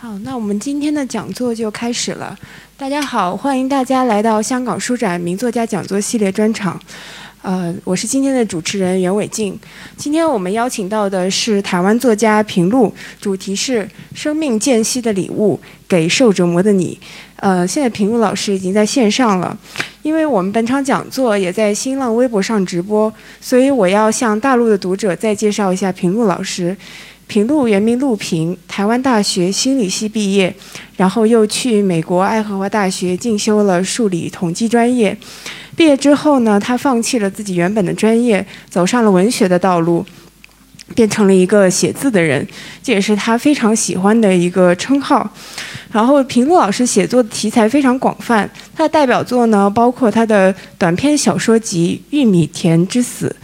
好，那我们今天的讲座就开始了。大家好，欢迎大家来到香港书展名作家讲座系列专场。呃，我是今天的主持人袁伟静。今天我们邀请到的是台湾作家平路，主题是《生命间隙的礼物给受折磨的你》。呃，现在平路老师已经在线上了，因为我们本场讲座也在新浪微博上直播，所以我要向大陆的读者再介绍一下平路老师。平路原名陆平，台湾大学心理系毕业，然后又去美国爱荷华大学进修了数理统计专业。毕业之后呢，他放弃了自己原本的专业，走上了文学的道路。变成了一个写字的人，这也是他非常喜欢的一个称号。然后平路老师写作的题材非常广泛，他的代表作呢包括他的短篇小说集《玉米田之死》，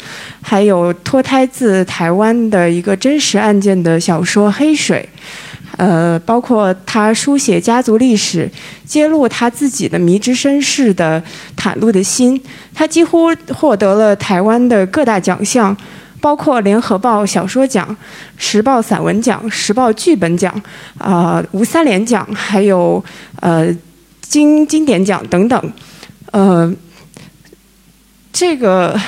还有脱胎自台湾的一个真实案件的小说《黑水》，呃，包括他书写家族历史、揭露他自己的迷之身世的《袒露的心》，他几乎获得了台湾的各大奖项。包括联合报小说奖、时报散文奖、时报剧本奖、啊吴三连奖，还有呃金经典奖等等。呃，这个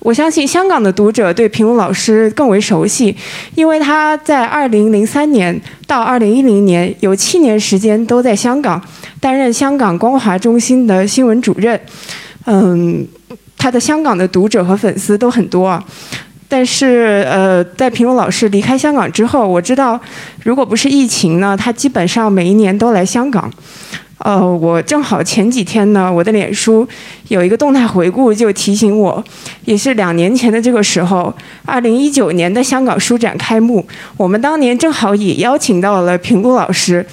我相信香港的读者对平路老师更为熟悉，因为他在2003年到2010年有七年时间都在香港担任香港光华中心的新闻主任。嗯，他的香港的读者和粉丝都很多啊。但是，呃，在平路老师离开香港之后，我知道，如果不是疫情呢，他基本上每一年都来香港。呃，我正好前几天呢，我的脸书有一个动态回顾，就提醒我，也是两年前的这个时候，二零一九年的香港书展开幕，我们当年正好也邀请到了平路老师。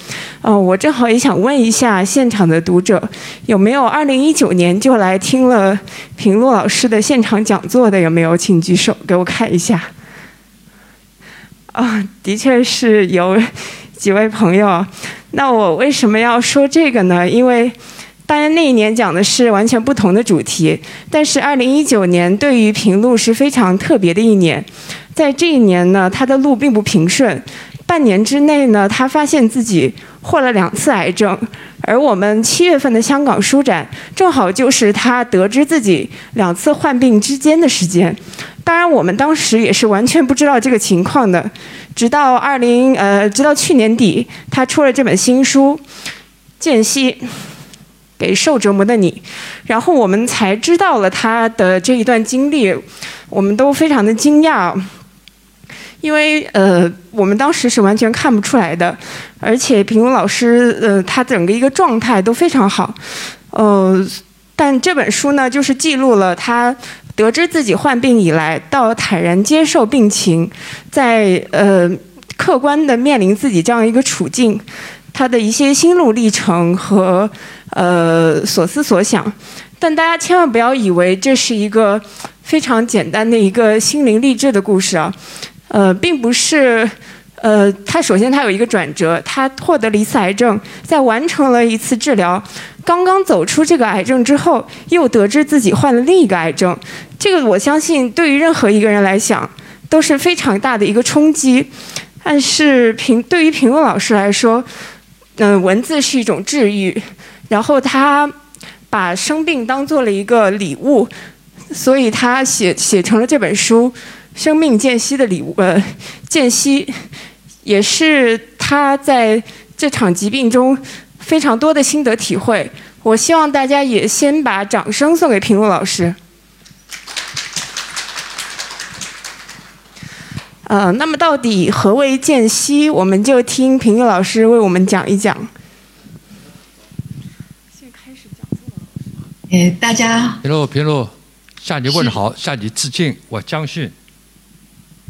呃，我正好也想问一下现场的读者，有没有二零一九年就来听了平路老师的现场讲座的？有没有？请举手给我看一下。啊，的确是有。几位朋友，那我为什么要说这个呢？因为当然那一年讲的是完全不同的主题，但是二零一九年对于平路是非常特别的一年。在这一年呢，他的路并不平顺，半年之内呢，他发现自己患了两次癌症，而我们七月份的香港书展正好就是他得知自己两次患病之间的时间。当然，我们当时也是完全不知道这个情况的。直到二零呃，直到去年底，他出了这本新书《间隙给受折磨的你》，然后我们才知道了他的这一段经历，我们都非常的惊讶，因为呃，我们当时是完全看不出来的，而且平庸老师呃，他整个一个状态都非常好，呃，但这本书呢，就是记录了他。得知自己患病以来，到坦然接受病情，在呃客观的面临自己这样一个处境，他的一些心路历程和呃所思所想。但大家千万不要以为这是一个非常简单的一个心灵励志的故事啊，呃，并不是。呃，他首先他有一个转折，他获得了一次癌症，在完成了一次治疗，刚刚走出这个癌症之后，又得知自己患了另一个癌症，这个我相信对于任何一个人来讲都是非常大的一个冲击。但是评对于评论老师来说，嗯，文字是一种治愈，然后他把生病当做了一个礼物，所以他写写成了这本书。生命间隙的礼物，呃，间隙，也是他在这场疾病中非常多的心得体会。我希望大家也先把掌声送给平路老师。呃，那么到底何为间隙？我们就听平路老师为我们讲一讲。现在开始讲座了。哎，大家，平路，平路，向你问好，向你致敬，我江迅。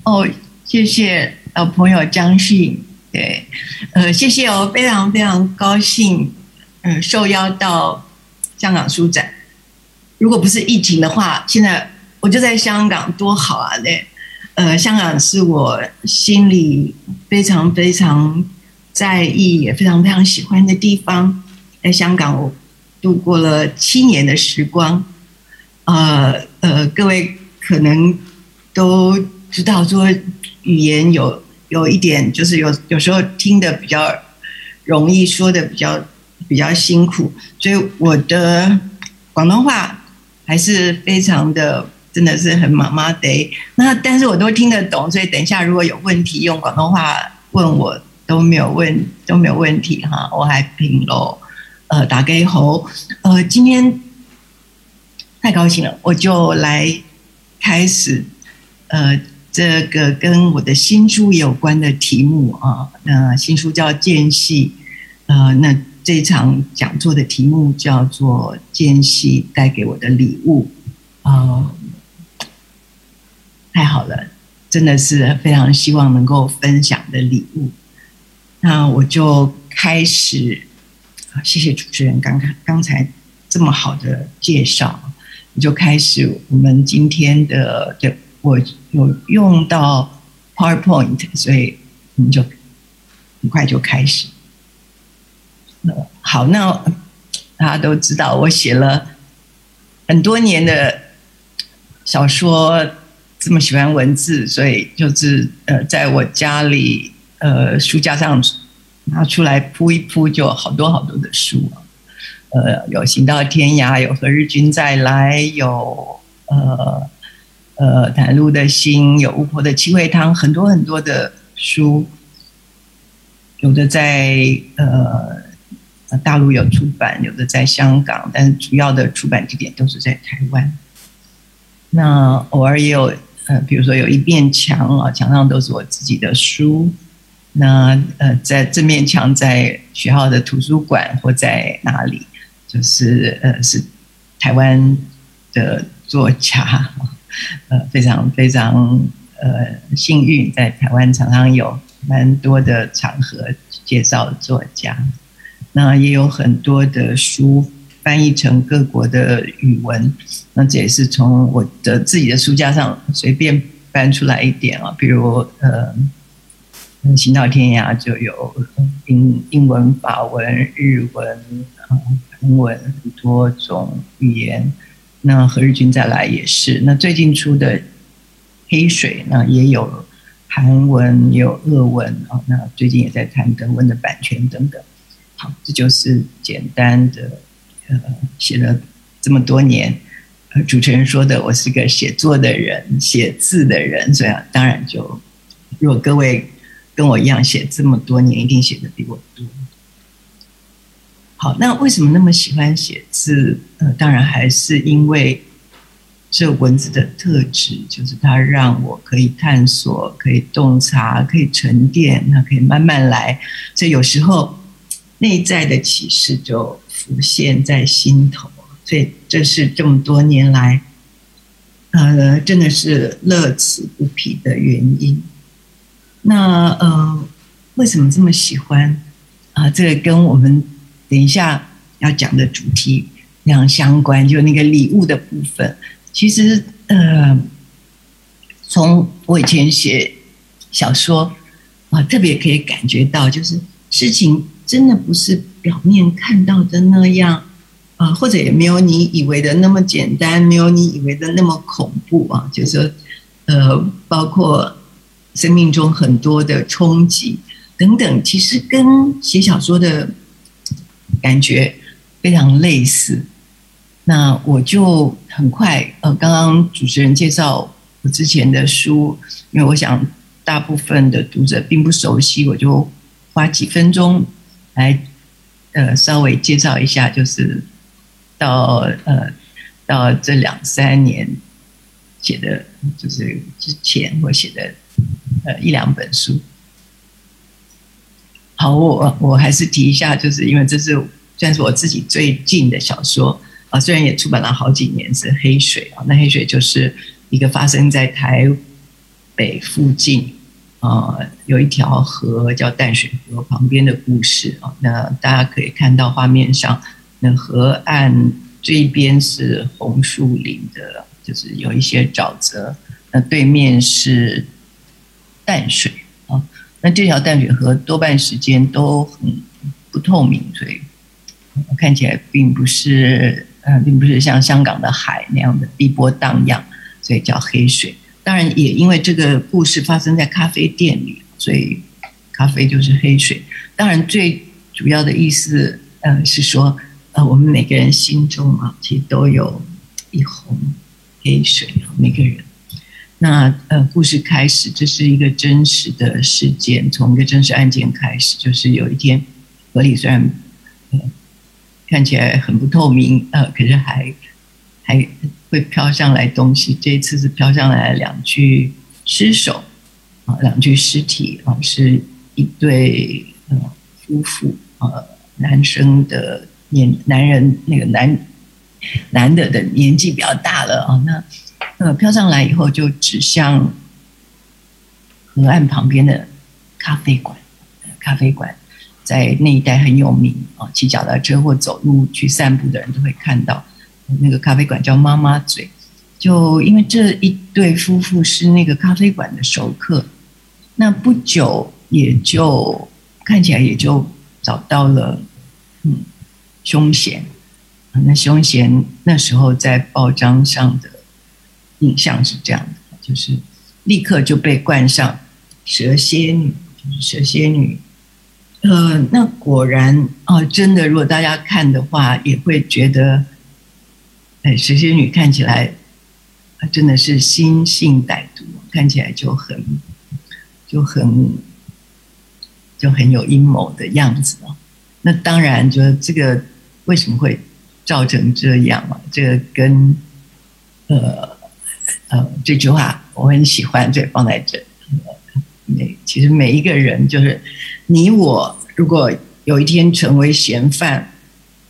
哦，谢谢呃朋友张信，对，呃谢谢哦，非常非常高兴，嗯受邀到香港书展。如果不是疫情的话，现在我就在香港，多好啊！对，呃，香港是我心里非常非常在意，也非常非常喜欢的地方。在香港，我度过了七年的时光。呃呃，各位可能都。知道说语言有有一点，就是有有时候听的比较容易，说的比较比较辛苦，所以我的广东话还是非常的，真的是很妈妈得。那但是我都听得懂，所以等一下如果有问题，用广东话问我都没有问都没有问题哈。我还平喽，呃，打给猴，呃，今天太高兴了，我就来开始，呃。这个跟我的新书有关的题目啊，那新书叫《间隙》，呃，那这场讲座的题目叫做《间隙带给我的礼物》啊，太好了，真的是非常希望能够分享的礼物。那我就开始，谢谢主持人刚刚刚才这么好的介绍，我就开始我们今天的的。我有用到 PowerPoint，所以我们就很快就开始。好，那大家都知道，我写了很多年的小说，这么喜欢文字，所以就是呃，在我家里呃书架上拿出来铺一铺，就好多好多的书呃，有《行到天涯》，有《何日君再来》，有呃。呃，袒露的心有巫婆的七味汤，很多很多的书，有的在呃大陆有出版，有的在香港，但是主要的出版地点都是在台湾。那偶尔也有呃，比如说有一面墙啊，墙上都是我自己的书。那呃，在这面墙在学校的图书馆或在哪里，就是呃是台湾的作家。呃，非常非常呃幸运，在台湾常常有蛮多的场合介绍作家，那也有很多的书翻译成各国的语文，那这也是从我的自己的书架上随便搬出来一点啊，比如呃，行到天涯就有英英文、法文、日文、啊韩文很多种语言。那何日君再来也是。那最近出的《黑水》那也有韩文，也有俄文啊。那最近也在谈德文的版权等等。好，这就是简单的呃，写了这么多年。呃，主持人说的，我是个写作的人，写字的人，所以当然就，如果各位跟我一样写这么多年，一定写的比我多。好，那为什么那么喜欢写字？呃，当然还是因为这文字的特质，就是它让我可以探索、可以洞察、可以沉淀，那可以慢慢来。所以有时候内在的启示就浮现在心头。所以这是这么多年来，呃，真的是乐此不疲的原因。那呃，为什么这么喜欢啊？这个跟我们。等一下要讲的主题非常相关，就那个礼物的部分。其实，呃，从我以前写小说啊，特别可以感觉到，就是事情真的不是表面看到的那样啊，或者也没有你以为的那么简单，没有你以为的那么恐怖啊。就是说，呃，包括生命中很多的冲击等等，其实跟写小说的。感觉非常类似，那我就很快呃，刚刚主持人介绍我之前的书，因为我想大部分的读者并不熟悉，我就花几分钟来呃稍微介绍一下，就是到呃到这两三年写的，就是之前我写的呃一两本书。好，我我还是提一下，就是因为这是算是我自己最近的小说啊，虽然也出版了好几年，是《黑水》啊。那《黑水》就是一个发生在台北附近啊，有一条河叫淡水河旁边的故事啊。那大家可以看到画面上，那河岸这一边是红树林的，就是有一些沼泽，那对面是淡水。那这条淡水河多半时间都很不透明，所以看起来并不是呃，并不是像香港的海那样的碧波荡漾，所以叫黑水。当然，也因为这个故事发生在咖啡店里，所以咖啡就是黑水。当然，最主要的意思，呃，是说，呃，我们每个人心中啊，其实都有一泓黑水，每个人。那呃，故事开始，这是一个真实的事件，从一个真实案件开始，就是有一天，河里虽然呃看起来很不透明，呃，可是还还会飘上来东西。这一次是飘上来了两具尸首，啊，两具尸体啊，是一对呃夫妇，呃，男生的年男人那个男男的的年纪比较大了啊，那。呃，飘上来以后就指向河岸旁边的咖啡馆。咖啡馆在那一带很有名啊，骑脚踏车或走路去散步的人都会看到。那个咖啡馆叫妈妈嘴，就因为这一对夫妇是那个咖啡馆的熟客，那不久也就看起来也就找到了嗯凶嫌。那凶嫌那时候在报章上的。印象是这样的，就是立刻就被冠上蛇蝎女，就是蛇蝎女。呃，那果然啊，真的，如果大家看的话，也会觉得，哎，蛇蝎女看起来，真的是心性歹毒，看起来就很就很就很有阴谋的样子哦。那当然，就这个为什么会造成这样啊？这个跟呃。呃，这句话我很喜欢，所以放在这。每其实每一个人，就是你我，如果有一天成为嫌犯，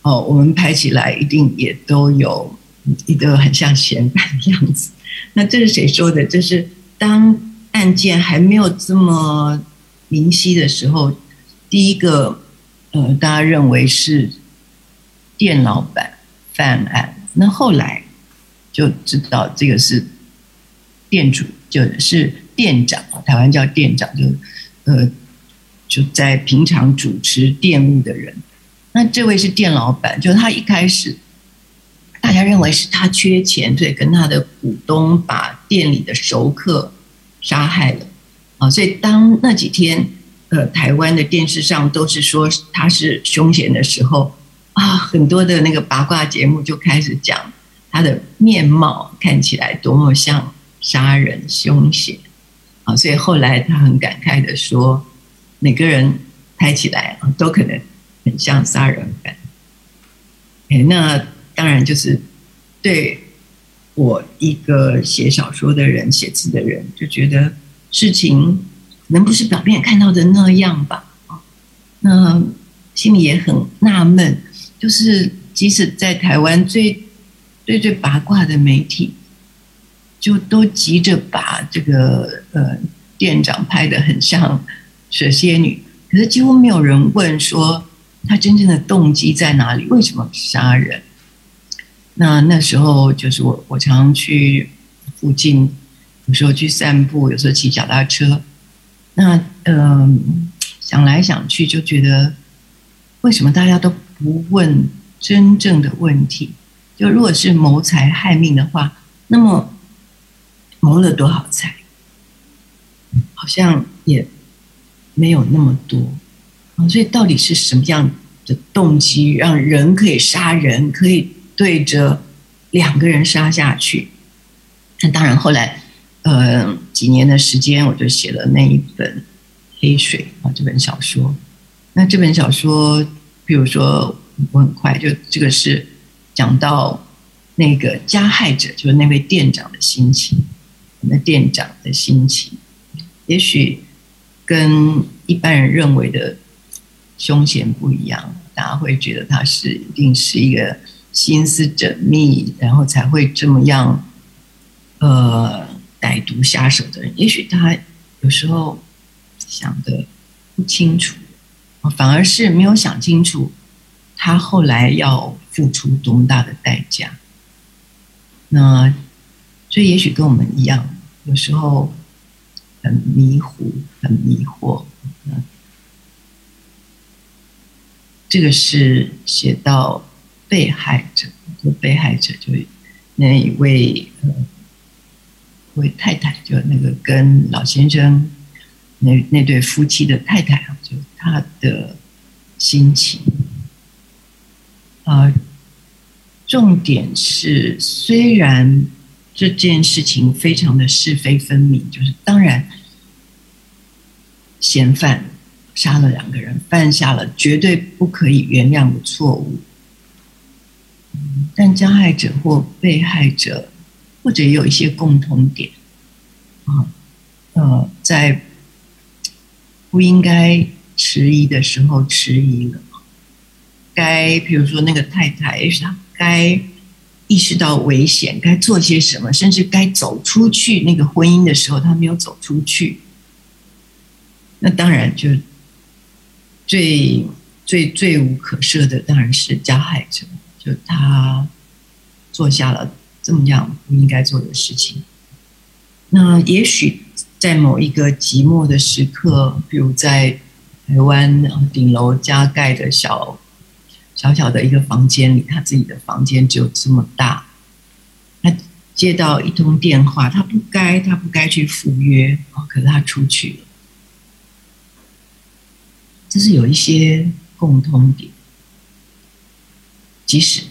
哦，我们拍起来一定也都有一个很像嫌犯的样子。那这是谁说的？这是当案件还没有这么明晰的时候，第一个，呃，大家认为是店老板犯案，那后来。就知道这个是店主，就是店长，台湾叫店长，就呃就在平常主持店务的人。那这位是店老板，就他一开始大家认为是他缺钱，所以跟他的股东把店里的熟客杀害了啊。所以当那几天呃台湾的电视上都是说他是凶险的时候啊，很多的那个八卦节目就开始讲。他的面貌看起来多么像杀人凶险啊！所以后来他很感慨的说：“每个人拍起来啊，都可能很像杀人犯。”哎，那当然就是对我一个写小说的人、写字的人，就觉得事情能不是表面看到的那样吧？啊，那心里也很纳闷，就是即使在台湾最。最最八卦的媒体，就都急着把这个呃店长拍的很像蛇蝎女，可是几乎没有人问说他真正的动机在哪里，为什么杀人？那那时候就是我我常常去附近，有时候去散步，有时候骑脚踏车，那嗯想来想去就觉得，为什么大家都不问真正的问题？就如果是谋财害命的话，那么谋了多少财，好像也没有那么多啊。所以到底是什么样的动机，让人可以杀人，可以对着两个人杀下去？那当然，后来呃几年的时间，我就写了那一本《黑水》啊这本小说。那这本小说，比如说我很快就这个是。讲到那个加害者，就是那位店长的心情，那店长的心情，也许跟一般人认为的凶险不一样。大家会觉得他是一定是一个心思缜密，然后才会这么样，呃，歹毒下手的人。也许他有时候想的不清楚，反而是没有想清楚，他后来要。付出多么大的代价？那所以也许跟我们一样，有时候很迷糊、很迷惑。这个是写到被害者，就被害者就那一位呃，位太太，就那个跟老先生那那对夫妻的太太啊，就他的心情。啊，重点是，虽然这件事情非常的是非分明，就是当然，嫌犯杀了两个人，犯下了绝对不可以原谅的错误，但加害者或被害者，或者有一些共同点，啊，呃，在不应该迟疑的时候迟疑了。该比如说那个太太，该意识到危险，该做些什么，甚至该走出去那个婚姻的时候，他没有走出去。那当然就最最最无可赦的，当然是加害者，就他做下了这么样不应该做的事情。那也许在某一个寂寞的时刻，比如在台湾顶楼加盖的小。小小的一个房间里，他自己的房间只有这么大。他接到一通电话，他不该，他不该去赴约啊，可是他出去了。这是有一些共通点，即使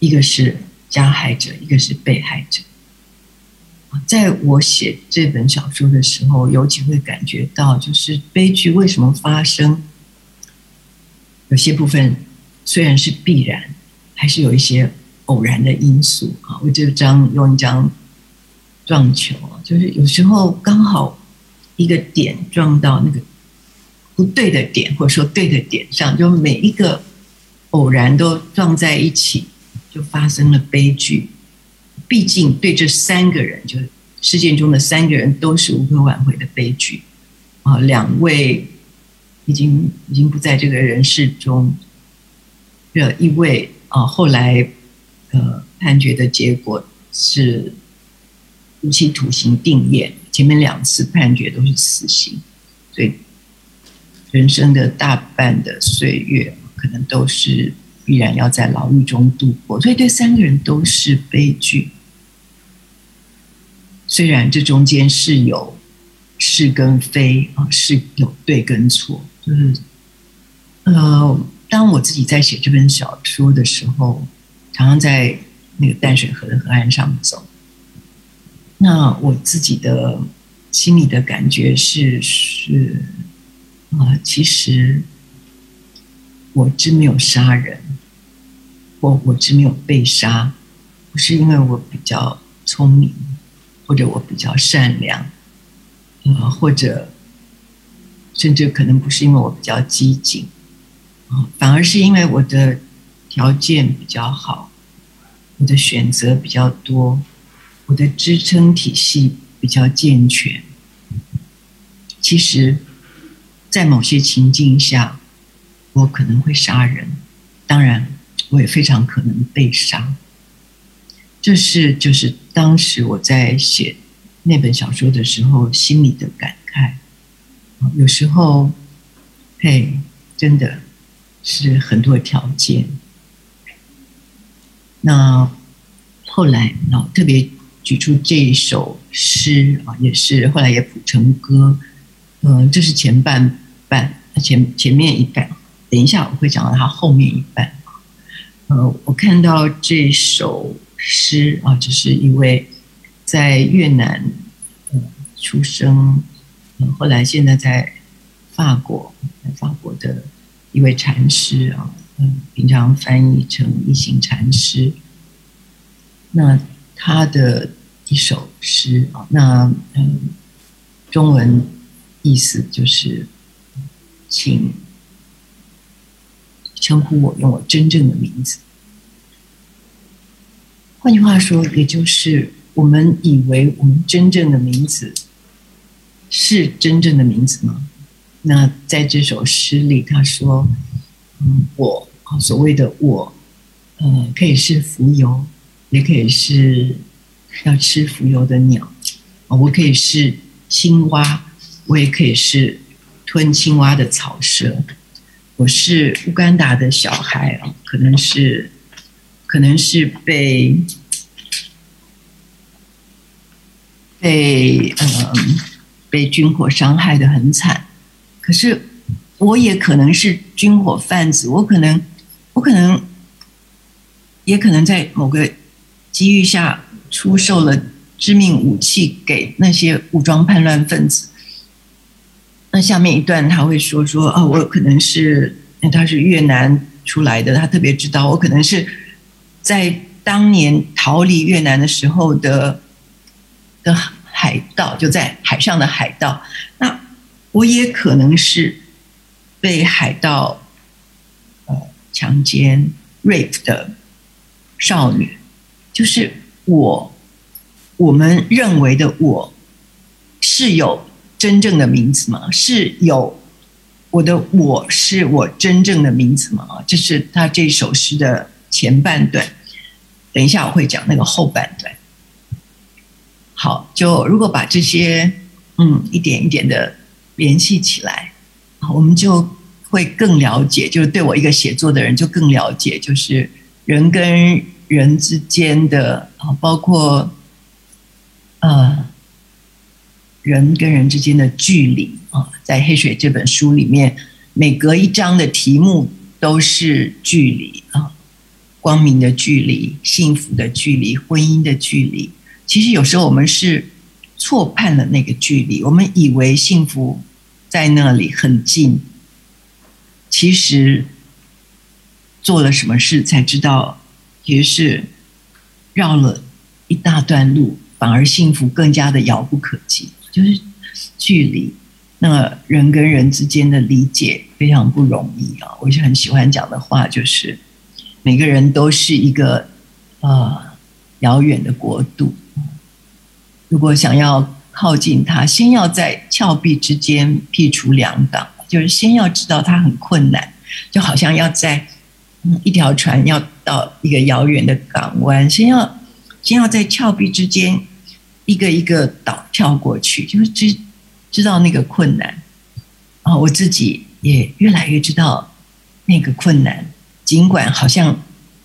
一个是加害者，一个是被害者。在我写这本小说的时候，尤其会感觉到，就是悲剧为什么发生，有些部分。虽然是必然，还是有一些偶然的因素啊。我这张用一张撞球，就是有时候刚好一个点撞到那个不对的点，或者说对的点上，就每一个偶然都撞在一起，就发生了悲剧。毕竟对这三个人，就是事件中的三个人，都是无可挽回的悲剧啊。两位已经已经不在这个人世中。这一位啊，后来呃判决的结果是无期徒刑定谳，前面两次判决都是死刑，所以人生的大半的岁月可能都是必然要在牢狱中度过，所以对三个人都是悲剧。虽然这中间是有是跟非啊，是有对跟错，就是呃。当我自己在写这本小说的时候，常常在那个淡水河的河岸上走。那我自己的心里的感觉是是啊，其实我真没有杀人，我我真没有被杀，不是因为我比较聪明，或者我比较善良，啊，或者甚至可能不是因为我比较机警。反而是因为我的条件比较好，我的选择比较多，我的支撑体系比较健全。其实，在某些情境下，我可能会杀人，当然，我也非常可能被杀。这是就是当时我在写那本小说的时候心里的感慨。有时候，嘿，真的。是很多条件。那后来，那特别举出这一首诗啊，也是后来也谱成歌。嗯，这是前半半，前前面一半。等一下我会讲到它后面一半。呃，我看到这首诗啊，这是一位在越南出生，后来现在在法国，在法国的。一位禅师啊，嗯，平常翻译成一行禅师。那他的一首诗啊，那嗯，中文意思就是，请称呼我用我真正的名字。换句话说，也就是我们以为我们真正的名字是真正的名字吗？那在这首诗里，他说：“嗯，我所谓的我，呃，可以是浮游，也可以是要吃浮游的鸟，啊，我可以是青蛙，我也可以是吞青蛙的草蛇。我是乌干达的小孩啊，可能是，可能是被被嗯被军火伤害的很惨。”可是，我也可能是军火贩子，我可能，我可能，也可能在某个机遇下出售了致命武器给那些武装叛乱分子。那下面一段他会说说哦，我可能是他是越南出来的，他特别知道我可能是在当年逃离越南的时候的的海盗，就在海上的海盗。那我也可能是被海盗呃强奸 rape 的少女，就是我我们认为的我是有。真正的名字吗？是有我的，我是我真正的名字吗？啊，这是他这首诗的前半段。等一下我会讲那个后半段。好，就如果把这些嗯一点一点的联系起来，我们就会更了解，就是对我一个写作的人就更了解，就是人跟人之间的啊，包括呃。人跟人之间的距离啊，在《黑水》这本书里面，每隔一章的题目都是距离啊，光明的距离、幸福的距离、婚姻的距离。其实有时候我们是错判了那个距离，我们以为幸福在那里很近，其实做了什么事才知道，其实是绕了一大段路，反而幸福更加的遥不可及。就是距离，那人跟人之间的理解非常不容易啊！我是很喜欢讲的话，就是每个人都是一个呃遥远的国度。如果想要靠近他，先要在峭壁之间辟除两港，就是先要知道他很困难，就好像要在一条船要到一个遥远的港湾，先要先要在峭壁之间。一个一个岛跳过去，就是知知道那个困难啊！我自己也越来越知道那个困难，尽管好像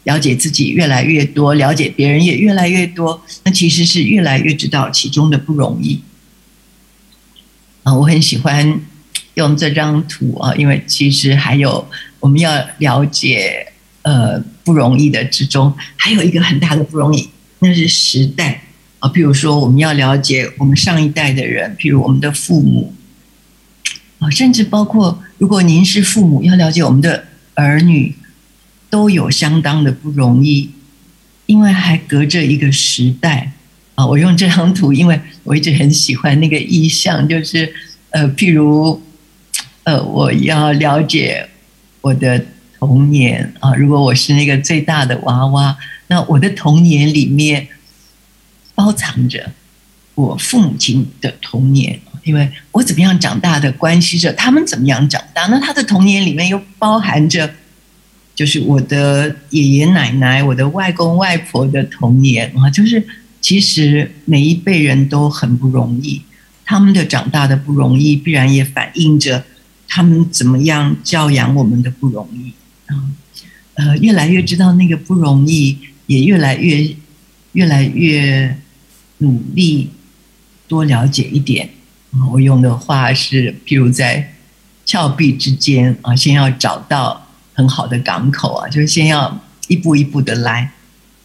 了解自己越来越多，了解别人也越来越多，那其实是越来越知道其中的不容易啊！我很喜欢用这张图啊，因为其实还有我们要了解呃不容易的之中，还有一个很大的不容易，那是时代。啊，譬如说，我们要了解我们上一代的人，譬如我们的父母，啊，甚至包括如果您是父母，要了解我们的儿女，都有相当的不容易，因为还隔着一个时代。啊，我用这张图，因为我一直很喜欢那个意象，就是呃，譬如呃，我要了解我的童年啊，如果我是那个最大的娃娃，那我的童年里面。包藏着我父母亲的童年，因为我怎么样长大的关系着他们怎么样长大。那他的童年里面又包含着，就是我的爷爷奶奶、我的外公外婆的童年啊。就是其实每一辈人都很不容易，他们的长大的不容易，必然也反映着他们怎么样教养我们的不容易啊。呃，越来越知道那个不容易，也越来越越来越。努力多了解一点啊我用的话是，譬如在峭壁之间啊，先要找到很好的港口啊，就是先要一步一步的来。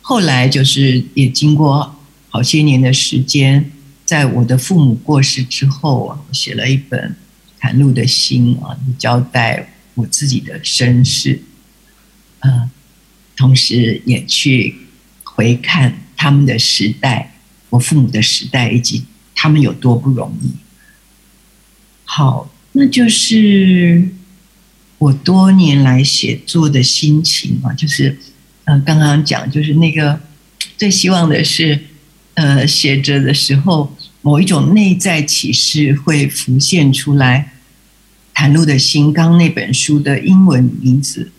后来就是也经过好些年的时间，在我的父母过世之后啊，我写了一本袒露的心啊，交代我自己的身世，嗯，同时也去回看他们的时代。我父母的时代以及他们有多不容易。好，那就是我多年来写作的心情嘛，就是嗯，刚刚讲就是那个最希望的是，呃，写着的时候某一种内在启示会浮现出来。袒露的心，刚那本书的英文名字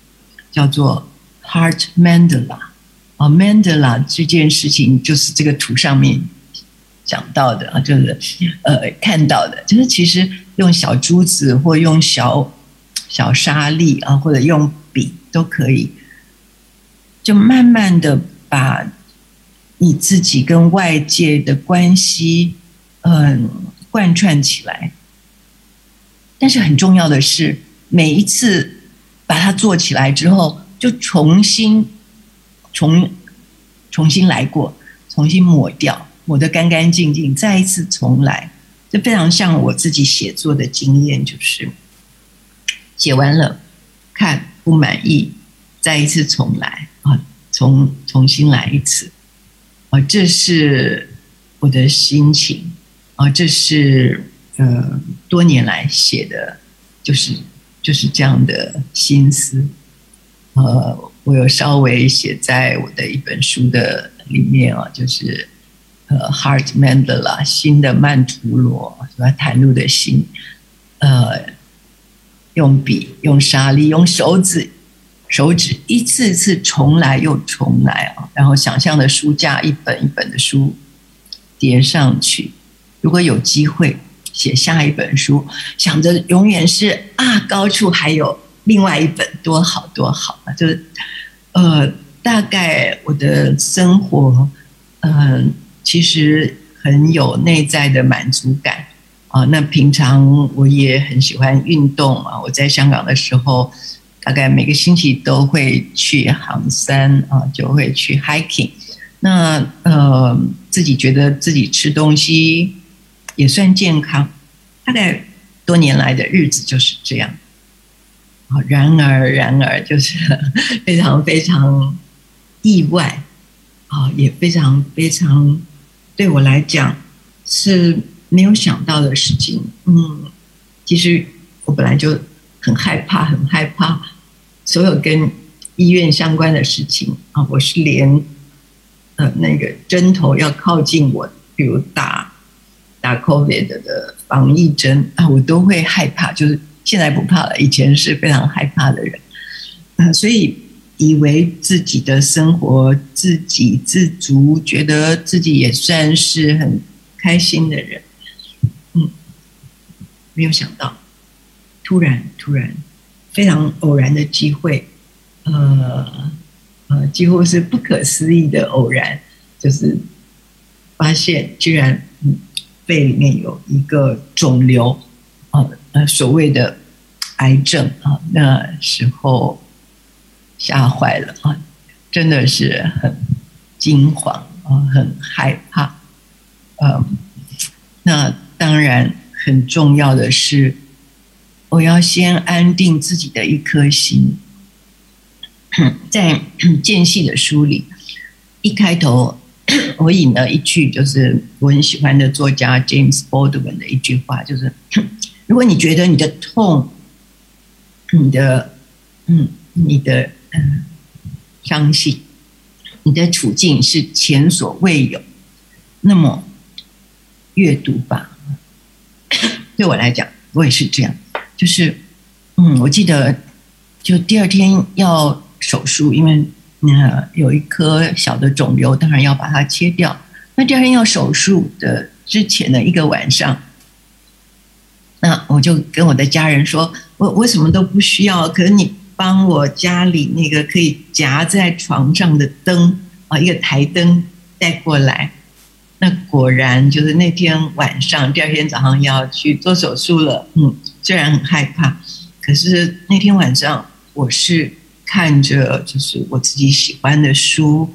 叫做《Heart Mandala》。啊，Mandela 这件事情就是这个图上面讲到的啊，就是呃看到的，就是其实用小珠子或用小小沙粒啊，或者用笔都可以，就慢慢的把你自己跟外界的关系嗯贯穿起来。但是很重要的是，每一次把它做起来之后，就重新重重新来过，重新抹掉，抹得干干净净，再一次重来。这非常像我自己写作的经验，就是写完了看不满意，再一次重来啊，重重新来一次啊，这是我的心情啊，这是呃多年来写的，就是就是这样的心思。呃，我有稍微写在我的一本书的里面啊，就是。呃，Heart Mandela，新的曼陀罗，是吧？袒露的心，呃，用笔、用沙粒、用手指、手指一次次重来又重来啊！然后想象的书架一本一本的书叠上去。如果有机会写下一本书，想着永远是啊，高处还有另外一本，多好多好啊！就是呃，大概我的生活，嗯。其实很有内在的满足感啊！那平常我也很喜欢运动啊！我在香港的时候，大概每个星期都会去行山啊，就会去 hiking。那呃，自己觉得自己吃东西也算健康，大概多年来的日子就是这样啊。然而，然而，就是 非常非常意外啊，也非常非常。对我来讲是没有想到的事情。嗯，其实我本来就很害怕，很害怕所有跟医院相关的事情啊。我是连呃那个针头要靠近我，比如打打 COVID 的防疫针啊，我都会害怕。就是现在不怕了，以前是非常害怕的人。嗯，所以。以为自己的生活自给自足，觉得自己也算是很开心的人，没有想到，突然突然非常偶然的机会，呃呃，几乎是不可思议的偶然，就是发现居然嗯肺里面有一个肿瘤，呃呃所谓的癌症啊，那时候。吓坏了啊！真的是很惊慌啊，很害怕。嗯，那当然很重要的是，我要先安定自己的一颗心。在 间隙的书里，一开头 我引了一句，就是我很喜欢的作家 James Baldwin 的一句话，就是：如果你觉得你的痛，你的，嗯，你的。嗯，相信你的处境是前所未有。那么，阅读吧。对我来讲，我也是这样。就是，嗯，我记得，就第二天要手术，因为那有一颗小的肿瘤，当然要把它切掉。那第二天要手术的之前的一个晚上，那我就跟我的家人说：“我我什么都不需要，可是你。”帮我家里那个可以夹在床上的灯啊，一个台灯带过来。那果然就是那天晚上，第二天早上要去做手术了。嗯，虽然很害怕，可是那天晚上我是看着就是我自己喜欢的书，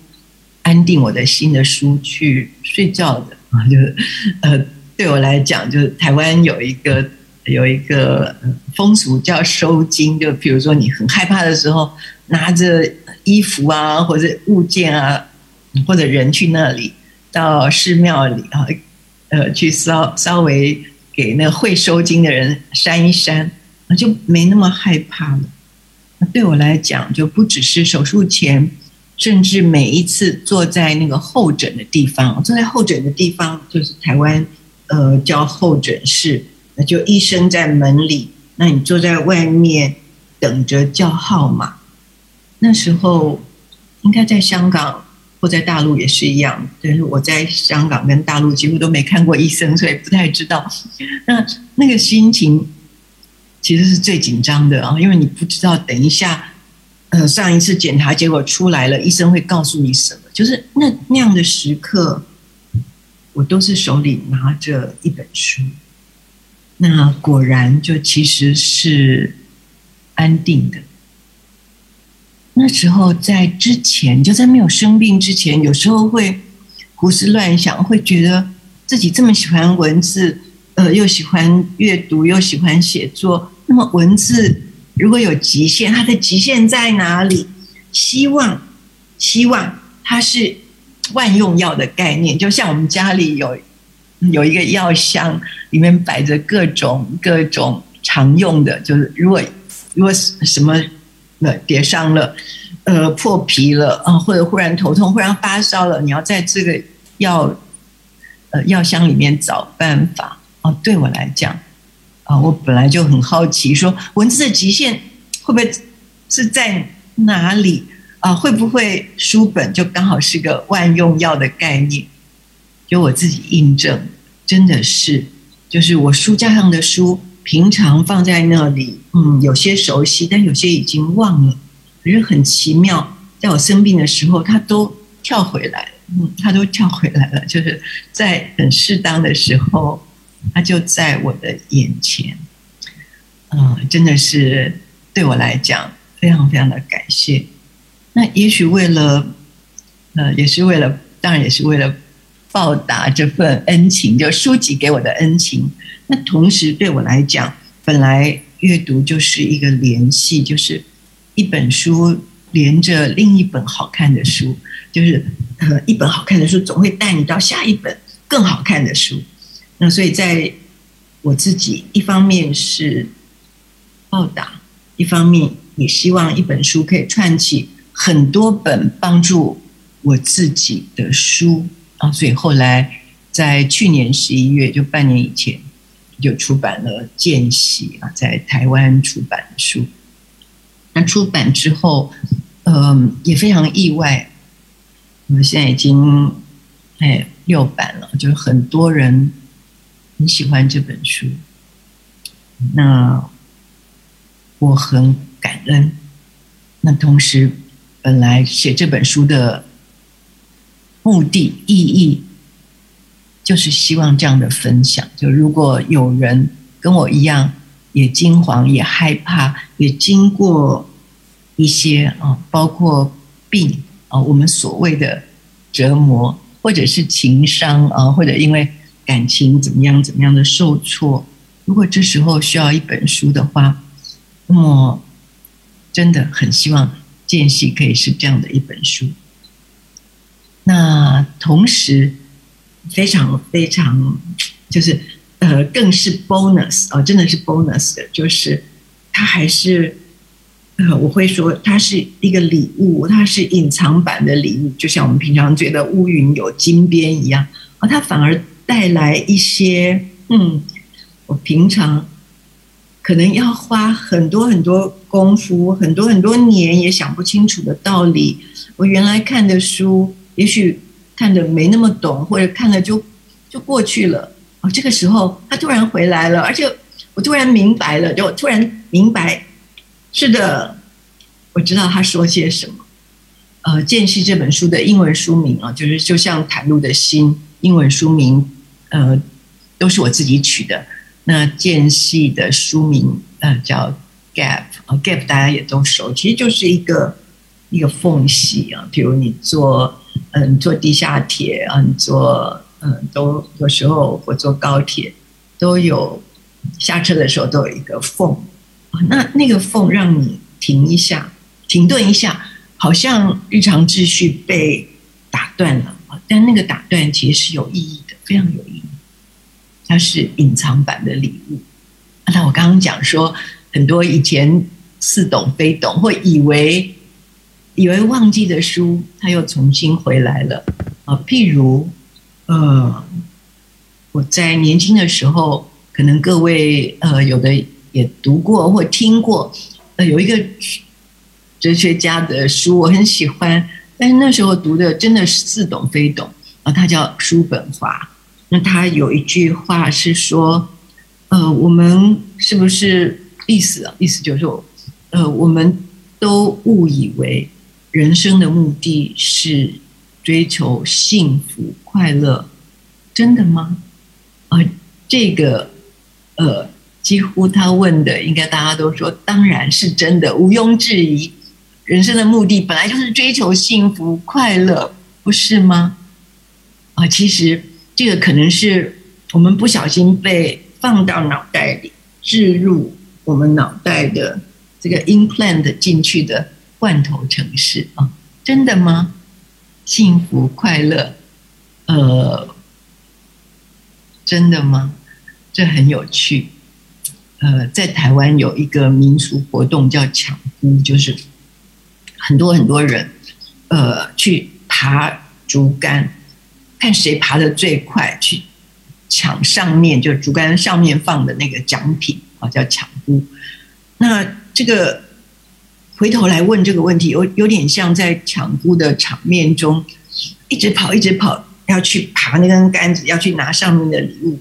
安定我的心的书去睡觉的啊。就是呃，对我来讲，就是台湾有一个。有一个风俗叫收金，就比如说你很害怕的时候，拿着衣服啊，或者物件啊，或者人去那里，到寺庙里啊，呃，去稍稍微给那会收金的人扇一扇，那就没那么害怕了。那对我来讲，就不只是手术前，甚至每一次坐在那个候诊的地方，坐在候诊的地方就是台湾呃叫候诊室。那就医生在门里，那你坐在外面等着叫号码。那时候应该在香港或在大陆也是一样，但是我在香港跟大陆几乎都没看过医生，所以不太知道。那那个心情其实是最紧张的啊，因为你不知道等一下，呃，上一次检查结果出来了，医生会告诉你什么？就是那那样的时刻，我都是手里拿着一本书。那果然就其实是安定的，那时候在之前，就在没有生病之前，有时候会胡思乱想，会觉得自己这么喜欢文字，呃，又喜欢阅读，又喜欢写作。那么文字如果有极限，它的极限在哪里？希望，希望它是万用药的概念，就像我们家里有有一个药箱，里面摆着各种各种常用的，就是如果如果什么。那跌伤了，呃，破皮了啊，或者忽然头痛，忽然发烧了，你要在这个药呃药箱里面找办法啊。对我来讲啊，我本来就很好奇，说文字的极限会不会是在哪里啊？会不会书本就刚好是个万用药的概念？就我自己印证，真的是，就是我书架上的书。平常放在那里，嗯，有些熟悉，但有些已经忘了。可是很奇妙，在我生病的时候，它都跳回来，嗯，它都跳回来了。就是在很适当的时候，它就在我的眼前。嗯，真的是对我来讲非常非常的感谢。那也许为了，呃，也是为了，当然也是为了报答这份恩情，就书籍给我的恩情。那同时对我来讲，本来阅读就是一个联系，就是一本书连着另一本好看的书，就是呃一本好看的书总会带你到下一本更好看的书。那所以在我自己一方面是报答，一方面也希望一本书可以串起很多本帮助我自己的书啊。所以后来在去年十一月，就半年以前。就出版了《见习》啊，在台湾出版的书。那出版之后，嗯，也非常意外。我现在已经哎六版了，就是很多人很喜欢这本书。那我很感恩。那同时，本来写这本书的目的意义。就是希望这样的分享，就如果有人跟我一样，也惊惶、也害怕、也经过一些啊，包括病啊，我们所谓的折磨，或者是情伤啊，或者因为感情怎么样怎么样的受挫，如果这时候需要一本书的话，那么真的很希望间隙可以是这样的一本书。那同时。非常非常，就是呃，更是 bonus 哦，真的是 bonus 的，就是它还是呃，我会说它是一个礼物，它是隐藏版的礼物，就像我们平常觉得乌云有金边一样啊，它反而带来一些嗯，我平常可能要花很多很多功夫，很多很多年也想不清楚的道理，我原来看的书，也许。看的没那么懂，或者看了就就过去了。哦，这个时候他突然回来了，而且我突然明白了，就突然明白，是的，我知道他说些什么。呃，《间隙》这本书的英文书名啊，就是就像袒露的心，英文书名呃都是我自己取的。那《间隙》的书名呃叫 Gap 啊，Gap 大家也都熟，其实就是一个一个缝隙啊，比如你做。嗯，坐地下铁嗯，坐嗯，都有时候或坐高铁，都有下车的时候都有一个缝那那个缝让你停一下，停顿一下，好像日常秩序被打断了但那个打断其实是有意义的，非常有意义。它是隐藏版的礼物。那我刚刚讲说，很多以前似懂非懂，或以为。以为忘记的书，他又重新回来了啊！譬如，呃，我在年轻的时候，可能各位呃有的也读过或听过，呃，有一个哲学家的书，我很喜欢，但是那时候读的真的是似懂非懂啊。他叫叔本华，那他有一句话是说，呃，我们是不是意思？意思就是说，呃，我们都误以为。人生的目的是追求幸福快乐，真的吗？啊，这个呃，几乎他问的，应该大家都说当然是真的，毋庸置疑。人生的目的本来就是追求幸福快乐，不是吗？啊，其实这个可能是我们不小心被放到脑袋里、置入我们脑袋的这个 implant 进去的罐头城市啊，真的吗？幸福快乐，呃，真的吗？这很有趣。呃，在台湾有一个民俗活动叫抢菇，就是很多很多人，呃，去爬竹竿，看谁爬的最快，去抢上面就竹竿上面放的那个奖品啊，叫抢菇。那这个回头来问这个问题，有有点像在抢菇的场面中，一直跑，一直跑，要去爬那根杆子，要去拿上面的礼物，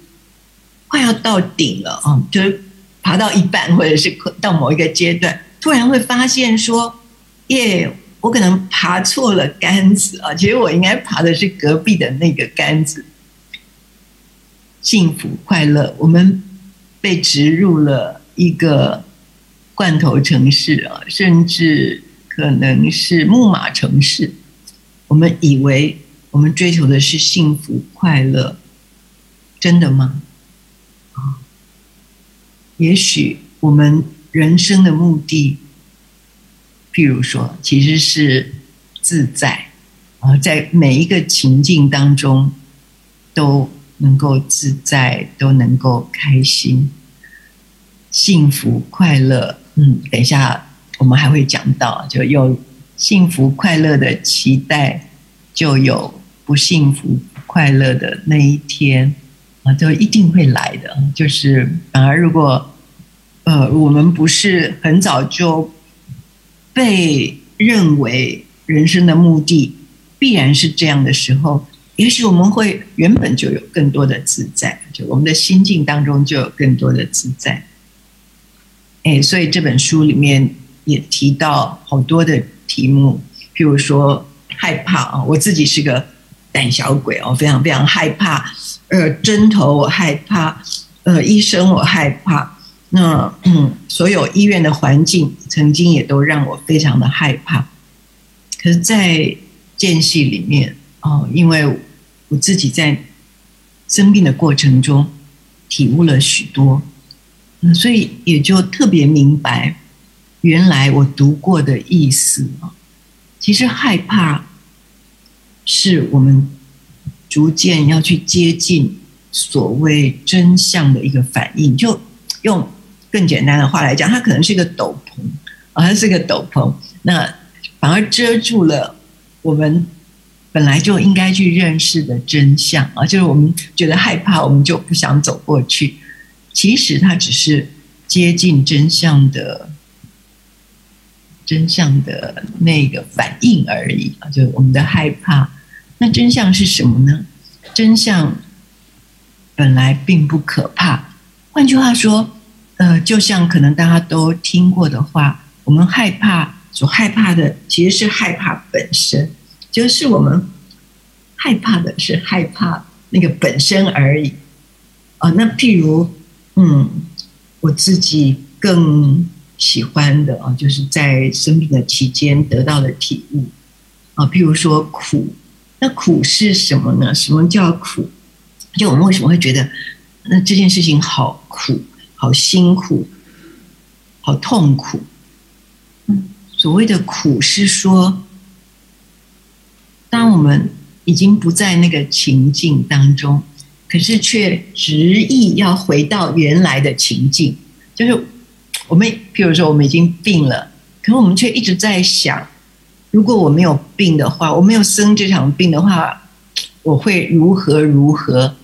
快要到顶了啊，就是。爬到一半，或者是到某一个阶段，突然会发现说：“耶，我可能爬错了杆子啊！其实我应该爬的是隔壁的那个杆子。”幸福快乐，我们被植入了一个罐头城市啊，甚至可能是木马城市。我们以为我们追求的是幸福快乐，真的吗？啊也许我们人生的目的，譬如说，其实是自在啊，在每一个情境当中都能够自在，都能够开心、幸福、快乐。嗯，等一下我们还会讲到，就有幸福快乐的期待，就有不幸福快乐的那一天。啊，就一定会来的。就是反而，如果呃，我们不是很早就被认为人生的目的必然是这样的时候，也许我们会原本就有更多的自在，就我们的心境当中就有更多的自在。哎，所以这本书里面也提到好多的题目，譬如说害怕啊，我自己是个胆小鬼哦，非常非常害怕。呃，针头我害怕，呃，医生我害怕，那嗯，所有医院的环境曾经也都让我非常的害怕。可是，在间隙里面哦，因为我自己在生病的过程中体悟了许多，所以也就特别明白，原来我读过的意思啊，其实害怕是我们。逐渐要去接近所谓真相的一个反应，就用更简单的话来讲，它可能是一个斗篷啊，它是个斗篷，那反而遮住了我们本来就应该去认识的真相啊，就是我们觉得害怕，我们就不想走过去。其实它只是接近真相的真相的那个反应而已啊，就我们的害怕。那真相是什么呢？真相本来并不可怕。换句话说，呃，就像可能大家都听过的话，我们害怕所害怕的其实是害怕本身，就是我们害怕的是害怕那个本身而已。啊，那譬如，嗯，我自己更喜欢的啊，就是在生病的期间得到的体悟啊，譬如说苦。那苦是什么呢？什么叫苦？就我们为什么会觉得那这件事情好苦、好辛苦、好痛苦？所谓的苦是说，当我们已经不在那个情境当中，可是却执意要回到原来的情境。就是我们，譬如说，我们已经病了，可是我们却一直在想。如果我没有病的话，我没有生这场病的话，我会如何如何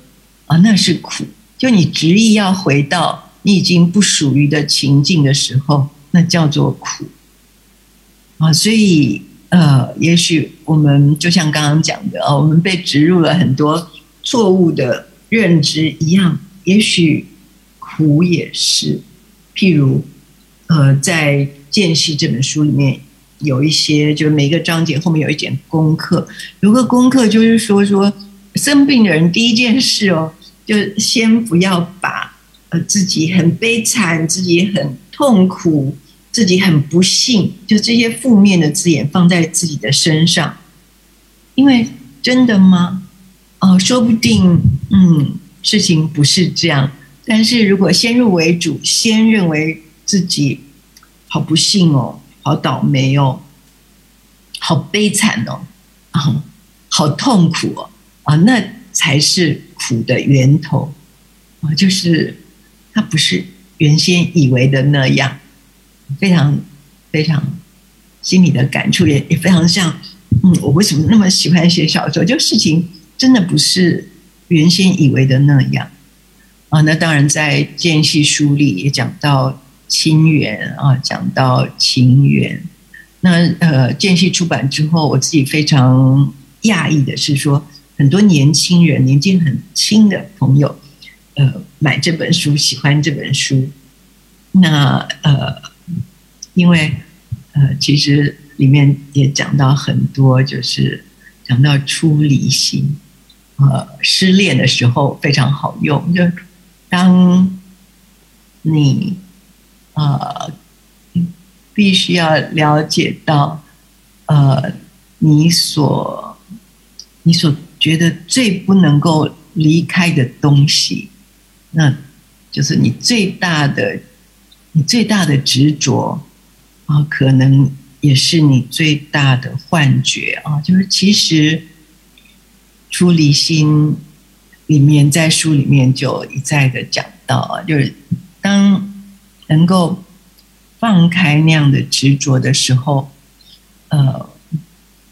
啊？那是苦。就你执意要回到你已经不属于的情境的时候，那叫做苦啊。所以呃，也许我们就像刚刚讲的啊，我们被植入了很多错误的认知一样，也许苦也是。譬如呃，在《间隙》这本书里面。有一些，就是每个章节后面有一点功课。有个功课就是说，说生病的人第一件事哦，就先不要把呃自己很悲惨、自己很痛苦、自己很不幸，就这些负面的字眼放在自己的身上，因为真的吗？哦，说不定，嗯，事情不是这样。但是如果先入为主，先认为自己好不幸哦，好倒霉哦，好悲惨哦，啊，好痛苦哦，啊，那才是苦的源头啊，就是他不是原先以为的那样。非常非常心里的感触，也也非常像，嗯，我为什么那么喜欢写小说？就事情真的不是原先以为的那样啊。那当然，在间隙书里也讲到亲缘啊，讲到情缘。那呃，间隙出版之后，我自己非常讶异的是说，很多年轻人年纪很轻的朋友，呃，买这本书，喜欢这本书。那呃。因为，呃，其实里面也讲到很多，就是讲到出离心，呃，失恋的时候非常好用。就当你呃必须要了解到，呃，你所你所觉得最不能够离开的东西，那就是你最大的你最大的执着。啊，可能也是你最大的幻觉啊！就是其实出离心里面，在书里面就一再的讲到啊，就是当能够放开那样的执着的时候，呃，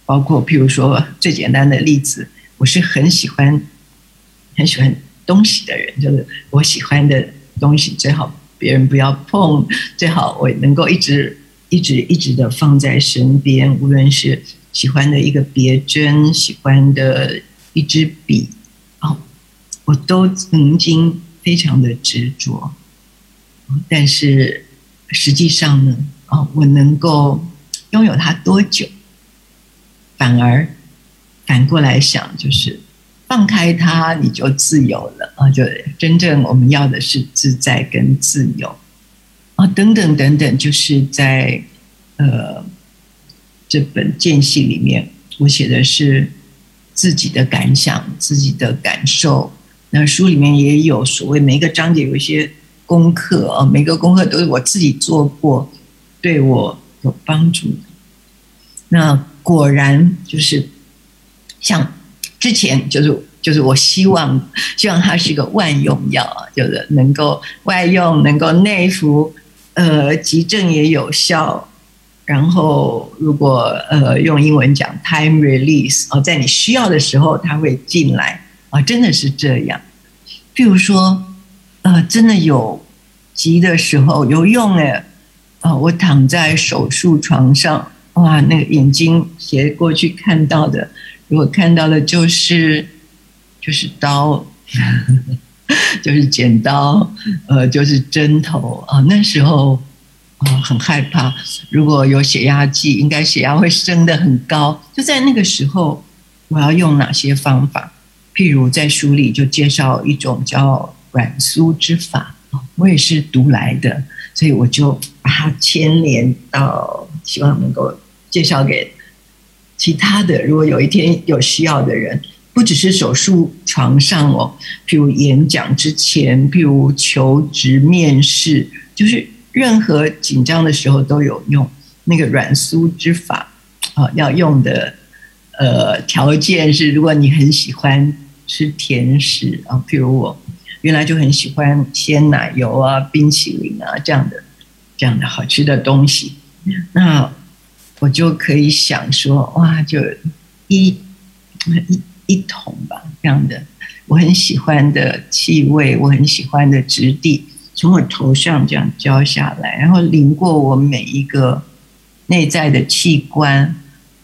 包括譬如说最简单的例子，我是很喜欢很喜欢东西的人，就是我喜欢的东西最好别人不要碰，最好我能够一直。一直一直的放在身边，无论是喜欢的一个别针，喜欢的一支笔，哦，我都曾经非常的执着。但是实际上呢，哦，我能够拥有它多久？反而反过来想，就是放开它，你就自由了啊！就真正我们要的是自在跟自由。啊，等等等等，就是在呃这本间隙里面，我写的是自己的感想、自己的感受。那书里面也有所谓每一个章节有一些功课啊，每个功课都是我自己做过，对我有帮助。那果然就是像之前就是。就是我希望，希望它是一个万用药啊，就是能够外用，能够内服。呃，急症也有效，然后如果呃用英文讲 time release 哦，在你需要的时候它会进来啊，真的是这样。譬如说，呃，真的有急的时候有用哎，啊，我躺在手术床上，哇，那个眼睛斜过去看到的，如果看到的就是就是刀。就是剪刀，呃，就是针头啊。那时候啊，很害怕。如果有血压计，应该血压会升得很高。就在那个时候，我要用哪些方法？譬如在书里就介绍一种叫软酥之法我也是读来的，所以我就把它牵连到，希望能够介绍给其他的。如果有一天有需要的人。不只是手术床上哦，譬如演讲之前，譬如求职面试，就是任何紧张的时候都有用。那个软酥之法啊，要用的呃条件是，如果你很喜欢吃甜食啊，譬如我原来就很喜欢鲜奶油啊、冰淇淋啊这样的这样的好吃的东西，那我就可以想说，哇，就一一。一桶吧，这样的我很喜欢的气味，我很喜欢的质地，从我头上这样浇下来，然后淋过我每一个内在的器官。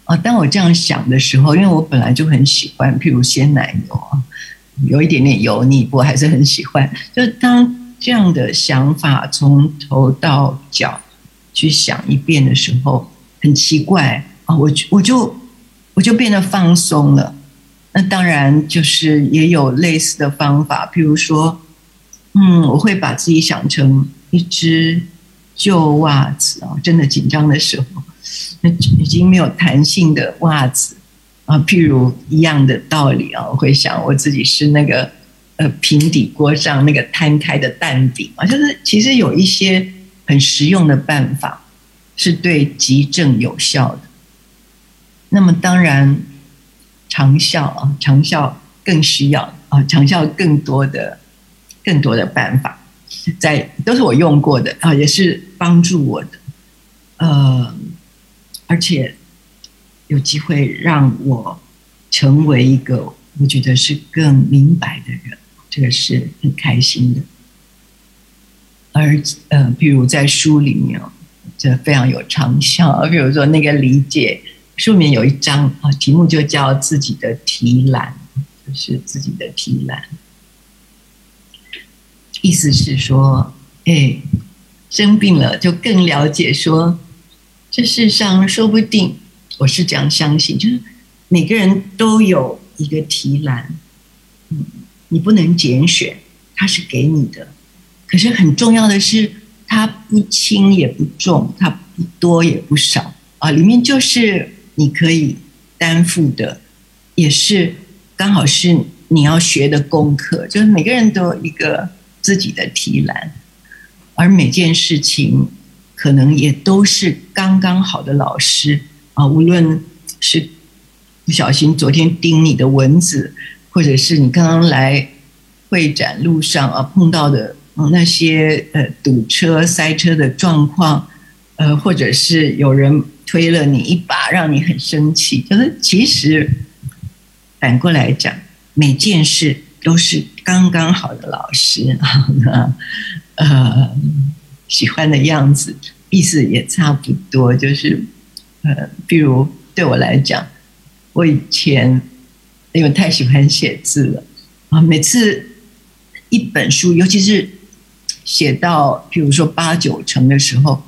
啊，当我这样想的时候，因为我本来就很喜欢，譬如鲜奶油啊，有一点点油腻，我还是很喜欢。就当这样的想法从头到脚去想一遍的时候，很奇怪啊，我我就我就变得放松了。那当然就是也有类似的方法，譬如说，嗯，我会把自己想成一只旧袜子啊，真的紧张的时候，那已经没有弹性的袜子啊，譬如一样的道理啊，我会想我自己是那个呃平底锅上那个摊开的蛋饼啊，就是其实有一些很实用的办法是对急症有效的。那么当然长效啊，长效更需要啊，长效更多的更多的办法。在都是我用过的啊，也是帮助我的，呃，而且有机会让我成为一个我觉得是更明白的人，这个是很开心的。而呃，比如在书里面，这非常有长效。比如说那个理解，书里面有一章啊，题目就叫自己的提篮，就是自己的提篮。意思是说，哎，生病了就更了解说，这世上说不定我是这样相信，就是每个人都有一个提篮，嗯，你不能拣选，它是给你的，可是很重要的是，它不轻也不重，它不多也不少啊，里面就是你可以担负的，也是刚好是你要学的功课，就是每个人都有一个。自己的提篮，而每件事情可能也都是刚刚好的老师啊。无论是不小心昨天叮你的蚊子，或者是你刚刚来会展路上啊碰到的那些呃堵车塞车的状况，呃，或者是有人推了你一把让你很生气，就是其实反过来讲，每件事。都是刚刚好的老师 啊，呃，喜欢的样子，意思也差不多。就是，呃，比如对我来讲，我以前因为太喜欢写字了啊，每次一本书，尤其是写到，比如说八九成的时候，